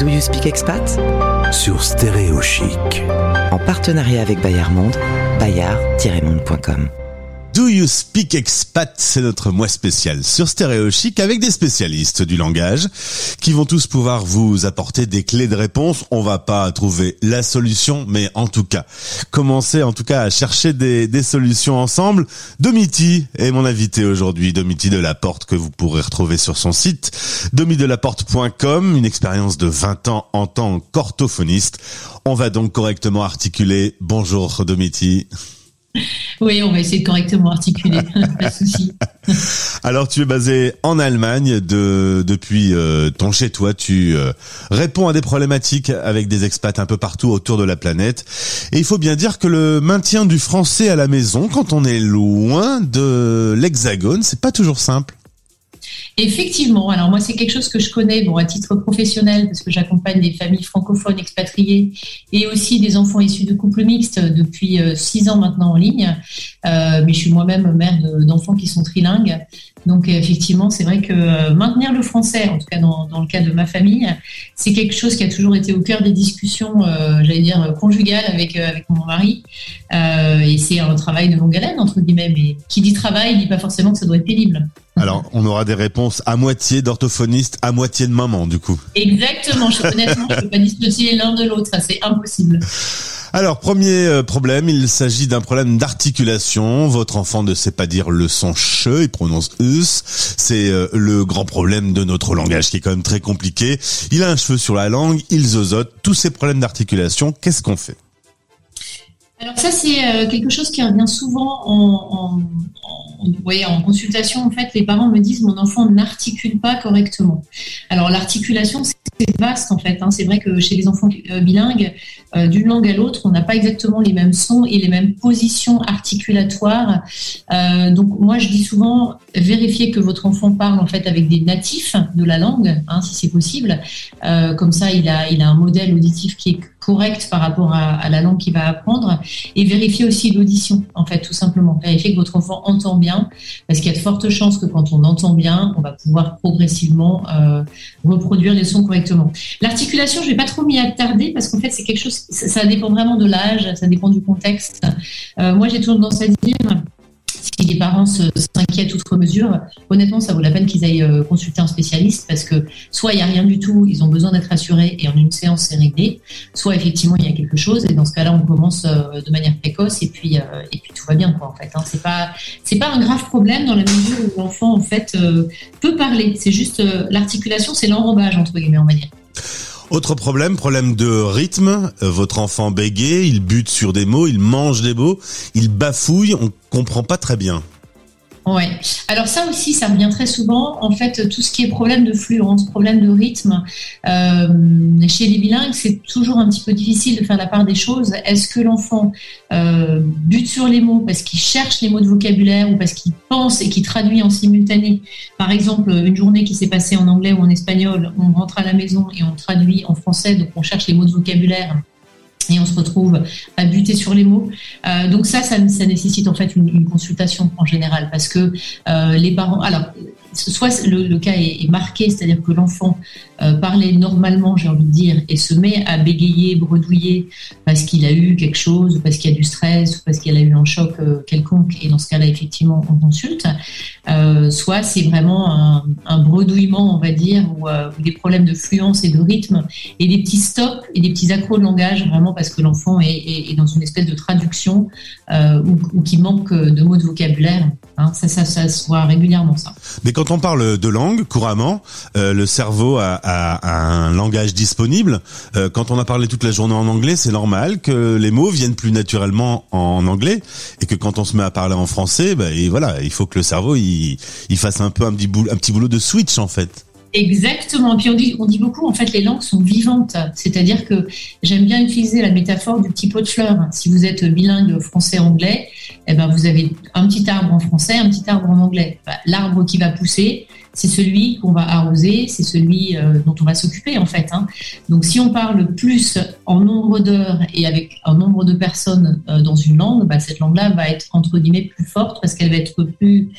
Do You Speak Expat? Sur Stéréo Chic. En partenariat avec Bayard Monde, bayard-monde.com. Do You Speak Expat, c'est notre mois spécial sur Stéréo Chic avec des spécialistes du langage qui vont tous pouvoir vous apporter des clés de réponse. On va pas trouver la solution, mais en tout cas, commencer en tout cas à chercher des, solutions ensemble. Domiti est mon invité aujourd'hui, Domiti de la Porte que vous pourrez retrouver sur son site domidelaporte.com, une expérience de 20 ans en tant qu'orthophoniste. On va donc correctement articuler. Bonjour Domiti. Oui, on va essayer de correctement articuler, pas de souci. Alors, tu es basé en Allemagne de, depuis euh, ton chez toi. Tu euh, réponds à des problématiques avec des expats un peu partout autour de la planète. Et il faut bien dire que le maintien du français à la maison, quand on est loin de l'Hexagone, c'est pas toujours simple. Effectivement, alors moi c'est quelque chose que je connais bon à titre professionnel parce que j'accompagne des familles francophones expatriées et aussi des enfants issus de couples mixtes depuis euh, six ans maintenant en ligne. Euh, mais je suis moi-même mère d'enfants qui sont trilingues. Donc effectivement, c'est vrai que euh, maintenir le français, en tout cas dans, le cas de ma famille, c'est quelque chose qui a toujours été au cœur des discussions, j'allais dire conjugales avec mon mari. et c'est un travail de longue haleine entre guillemets. Mais qui dit travail dit pas forcément que ça doit être pénible. Alors, on aura des réponses à moitié d'orthophoniste, à moitié de maman, du coup. Exactement. Je, honnêtement, je ne peux pas dissocier l'un de l'autre. Ça, c'est impossible. Alors, premier euh, problème, il s'agit d'un problème d'articulation. Votre enfant ne sait pas dire le son che, il prononce us. C'est euh, le grand problème de notre langage qui est quand même très compliqué. Il a un cheveu sur la langue, il zozote. Tous ces problèmes d'articulation, qu'est-ce qu'on fait? Alors ça, c'est euh, quelque chose qui revient souvent en, en, en, en consultation. En fait, les parents me disent mon enfant n'articule pas correctement. Alors l'articulation, c'est vaste en fait. Hein. C'est vrai que chez les enfants euh, bilingues, euh, d'une langue à l'autre, on n'a pas exactement les mêmes sons et les mêmes positions articulatoires. Euh, donc moi, je dis souvent vérifiez que votre enfant parle en fait avec des natifs de la langue, hein, si c'est possible. Comme ça, il a, il a un modèle auditif qui est par rapport à, la langue qu'il va apprendre et vérifier aussi l'audition en fait tout simplement. Vérifier que votre enfant entend bien parce qu'il y a de fortes chances que quand on entend bien on va pouvoir progressivement euh, reproduire les sons correctement. L'articulation je vais pas trop m'y attarder parce qu'en fait c'est quelque chose ça, ça, dépend vraiment de l'âge ça dépend du contexte. Euh, moi j'ai toujours tendance à dire si les parents s'inquiètent outre mesure, honnêtement, ça vaut la peine qu'ils aillent euh, consulter un spécialiste parce que soit il n'y a rien du tout, ils ont besoin d'être assurés et en une séance c'est réglé, soit effectivement il y a quelque chose et dans ce cas-là on commence euh, de manière précoce et puis euh, et puis tout va bien quoi en fait. Hein. Pas pas un grave problème dans la mesure où l'enfant en fait peut parler. C'est juste l'articulation, c'est l'enrobage entre guillemets on va dire. Autre problème, problème de rythme. Votre enfant bégaye, il bute sur des mots, il mange des mots, il bafouille, on comprend pas très bien. Ouais. Alors ça aussi, ça revient très souvent. En fait, tout ce qui est problème de fluence, problème de rythme, euh, chez les bilingues, c'est toujours un petit peu difficile de faire la part des choses. Est-ce que l'enfant euh, bute sur les mots parce qu'il cherche les mots de vocabulaire ou parce qu'il pense et qu'il traduit en simultané? Par exemple, une journée qui s'est passée en anglais ou en espagnol, on rentre à la maison et on traduit en français, donc on cherche les mots de vocabulaire et on se retrouve à buter sur les mots. Euh, donc ça, ça, nécessite en fait une, consultation en général parce que euh, les parents, alors soit le, cas est marqué, c'est-à-dire que l'enfant euh, parlait normalement, j'ai envie de dire, et se met à bégayer, bredouiller parce qu'il a eu quelque chose, parce qu'il y a du stress, ou parce qu'il a eu un choc euh, quelconque, et dans ce cas-là, effectivement, on consulte. Euh, soit c'est vraiment un, bredouillement, on va dire, ou, des problèmes de fluence et de rythme, et des petits stops et des petits accros de langage, vraiment parce que l'enfant est, dans une espèce de traduction ou, ou qui manque de mots de vocabulaire. Hein, ça, ça, ça se voit régulièrement, ça. Mais quand on parle de langue couramment, le cerveau a, un langage disponible. Euh, quand on a parlé toute la journée en anglais, c'est normal que les mots viennent plus naturellement en anglais et que quand on se met à parler en français, bah, voilà, il faut que le cerveau il, fasse un peu un petit, boulot, de switch en fait. Exactement. Puis on dit, beaucoup, en fait, les langues sont vivantes. C'est-à-dire que j'aime bien utiliser la métaphore du petit pot de fleurs. Si vous êtes bilingue français-anglais, eh ben, vous avez un petit arbre en français, un petit arbre en anglais. L'arbre qui va pousser, c'est celui qu'on va arroser, c'est celui euh, dont on va s'occuper en fait. Hein. Donc si on parle plus en nombre d'heures et avec un nombre de personnes euh, dans une langue, bah, cette langue-là va être entre guillemets plus forte parce qu'elle va être plus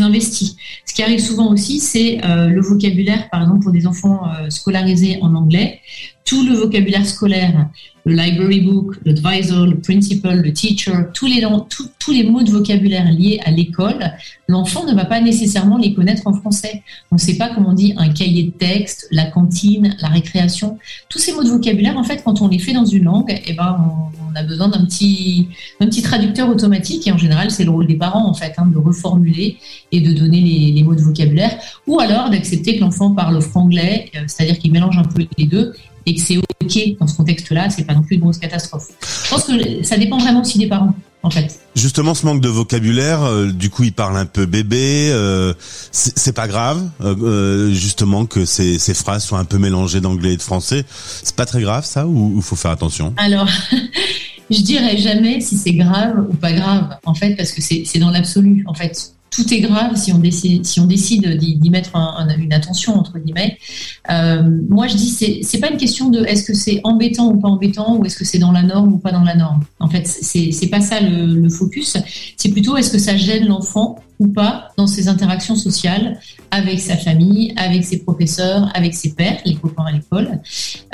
investie. Ce qui arrive souvent aussi, c'est euh, le vocabulaire, par exemple pour des enfants scolarisés en anglais tout le vocabulaire scolaire, le library book, l'advisor, le principal, le teacher, tous les, mots de vocabulaire liés à l'école, l'enfant ne va pas nécessairement les connaître en français. On ne sait pas comment on dit un cahier de texte, la cantine, la récréation. Tous ces mots de vocabulaire, en fait, quand on les fait dans une langue, eh ben, on, a besoin d'un petit, un petit traducteur automatique. Et en général, c'est le rôle des parents, en fait, hein, de reformuler et de donner les, les mots de vocabulaire. Ou alors d'accepter que l'enfant parle franglais, euh, c'est-à-dire qu'il mélange un peu les deux et que c'est ok dans ce contexte-là, c'est pas non plus une grosse catastrophe. Je pense que ça dépend vraiment aussi des parents, en fait. Justement, ce manque de vocabulaire, euh, du coup, il parle un peu bébé. Euh, c'est pas grave, euh, justement, que ces, ces, phrases soient un peu mélangées d'anglais et de français. C'est pas très grave, ça, ou il faut faire attention? Alors. je dirais jamais si c'est grave ou pas grave, en fait, parce que c'est dans l'absolu. En fait, tout est grave si on décide, d'y mettre une attention entre guillemets. Euh, moi, je dis c'est pas une question de est-ce que c'est embêtant ou pas embêtant ou est-ce que c'est dans la norme ou pas dans la norme. En fait, c'est pas ça le focus. C'est plutôt est-ce que ça gêne l'enfant ou pas dans ses interactions sociales avec sa famille, avec ses professeurs, avec ses pères, les copains à l'école,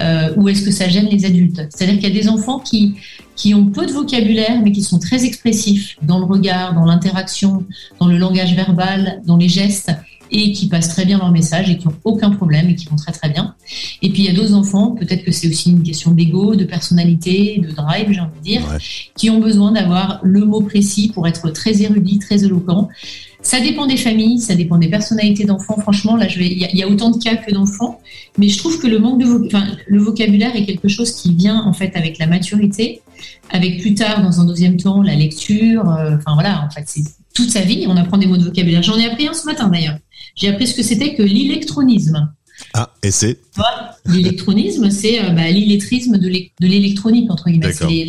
euh, ou est-ce que ça gêne les adultes? C'est-à-dire qu'il y a des enfants qui, qui ont peu de vocabulaire, mais qui sont très expressifs dans le regard, dans l'interaction, dans le langage verbal, dans les gestes, et qui passent très bien leur message et qui n'ont aucun problème et qui vont très très bien. Et puis il y a d'autres enfants, peut-être que c'est aussi une question d'ego, de personnalité, de drive, j'ai envie de dire, qui ont besoin d'avoir le mot précis pour être très érudit, très éloquent. Ça dépend des familles, ça dépend des personnalités d'enfants. Franchement, là, je vais, il y, a autant de cas que d'enfants, mais je trouve que le manque de, enfin, le vocabulaire est quelque chose qui vient en fait avec la maturité, avec plus tard, dans un deuxième temps, la lecture. Euh, enfin voilà, en fait, c'est toute sa vie, on apprend des mots de vocabulaire. J'en ai appris un ce matin d'ailleurs. J'ai appris ce que c'était que l'électronisme. Ah, et c'est L'électronisme, c'est euh, bah, l'illettrisme de l'électronique, entre guillemets. C'est les,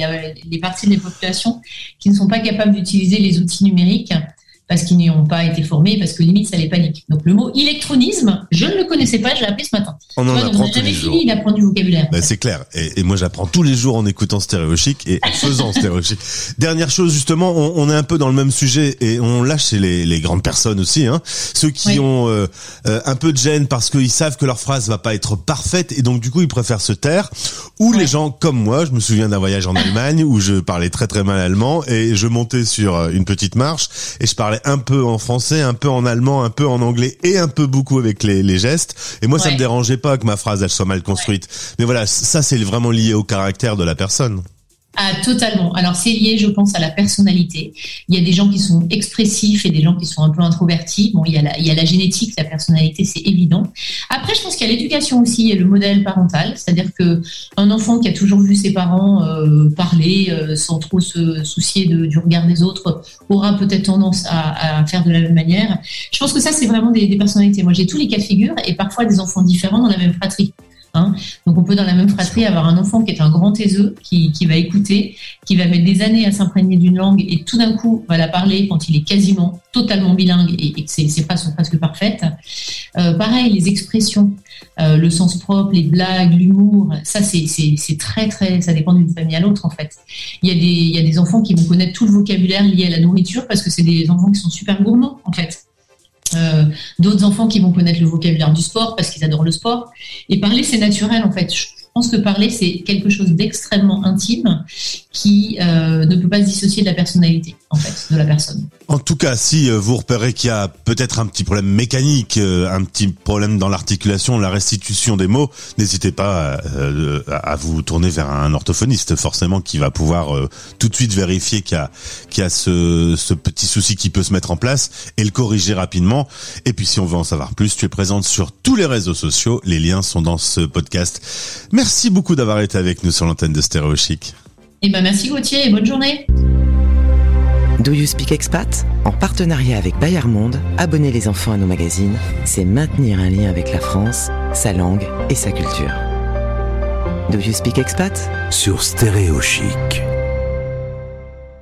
les, parties de la population qui ne sont pas capables d'utiliser les outils numériques parce qu'ils n'y ont pas été formés, parce que limite ça les panique. Donc le mot électronisme, je ne le connaissais pas, je l'ai appris ce matin. On en apprend tous les jours. fini d'apprendre du vocabulaire. Bah, c'est clair. Et, moi j'apprends tous les jours en écoutant Stéréo Chic et en faisant Stéréo Chic. Dernière chose justement, on, est un peu dans le même sujet et on lâche chez les, les grandes personnes aussi, hein. ceux qui ont euh, euh, un peu de gêne parce qu'ils savent que leur phrase va pas être parfaite et donc du coup ils préfèrent se taire. Ou les gens comme moi, je me souviens d'un voyage en Allemagne où je parlais très très mal allemand et je montais sur euh, une petite marche et je parlais un peu en français, un peu en allemand, un peu en anglais et un peu beaucoup avec les, les gestes. Et moi, ça me dérangeait pas que ma phrase elle soit mal construite. Mais voilà, ça c'est vraiment lié au caractère de la personne. Ah, totalement. Alors, c'est lié, je pense, à la personnalité. Il y a des gens qui sont expressifs et des gens qui sont un peu introvertis. Bon, il y a la, génétique, la personnalité, c'est évident. Après, je pense qu'il y a l'éducation aussi et le modèle parental. C'est-à-dire que un enfant qui a toujours vu ses parents euh, parler euh, sans trop se soucier du regard des autres aura peut-être tendance à, à, faire de la même manière. Je pense que ça, c'est vraiment des, des personnalités. Moi, j'ai tous les cas de figure et parfois des enfants différents dans la même fratrie. Donc on peut dans la même fratrie avoir un enfant qui est un grand taiseux, qui, qui va écouter, qui va mettre des années à s'imprégner d'une langue et tout d'un coup va la parler quand il est quasiment totalement bilingue et, que ses, phrases sont presque parfaites. Euh, pareil, les expressions, euh, le sens propre, les blagues, l'humour, ça c'est très très, ça dépend d'une famille à l'autre en fait. Il y, a des, il y a des enfants qui vont connaître tout le vocabulaire lié à la nourriture parce que c'est des enfants qui sont super gourmands en fait. Euh, d'autres enfants qui vont connaître le vocabulaire du sport parce qu'ils adorent le sport. Et parler, c'est naturel en fait. Pense que parler, c'est quelque chose d'extrêmement intime qui euh, ne peut pas se dissocier de la personnalité, en fait, de la personne. En tout cas, si euh, vous repérez qu'il y a peut-être un petit problème mécanique, euh, un petit problème dans l'articulation, la restitution des mots, n'hésitez pas à, vous tourner vers un orthophoniste, forcément, qui va pouvoir tout de suite vérifier qu'il y a, qu'il y a ce petit souci qui peut se mettre en place et le corriger rapidement. Et puis, si on veut en savoir plus, tu es présente sur tous les réseaux sociaux. Les liens sont dans ce podcast. Merci beaucoup d'avoir été avec nous sur l'antenne de Stéréo Chic. Eh ben merci Gauthier et bonne journée. Do You Speak Expat? En partenariat avec Bayard Monde, abonner les enfants à nos magazines, c'est maintenir un lien avec la France, sa langue et sa culture. Do You Speak Expat? Sur Stéréo Chic.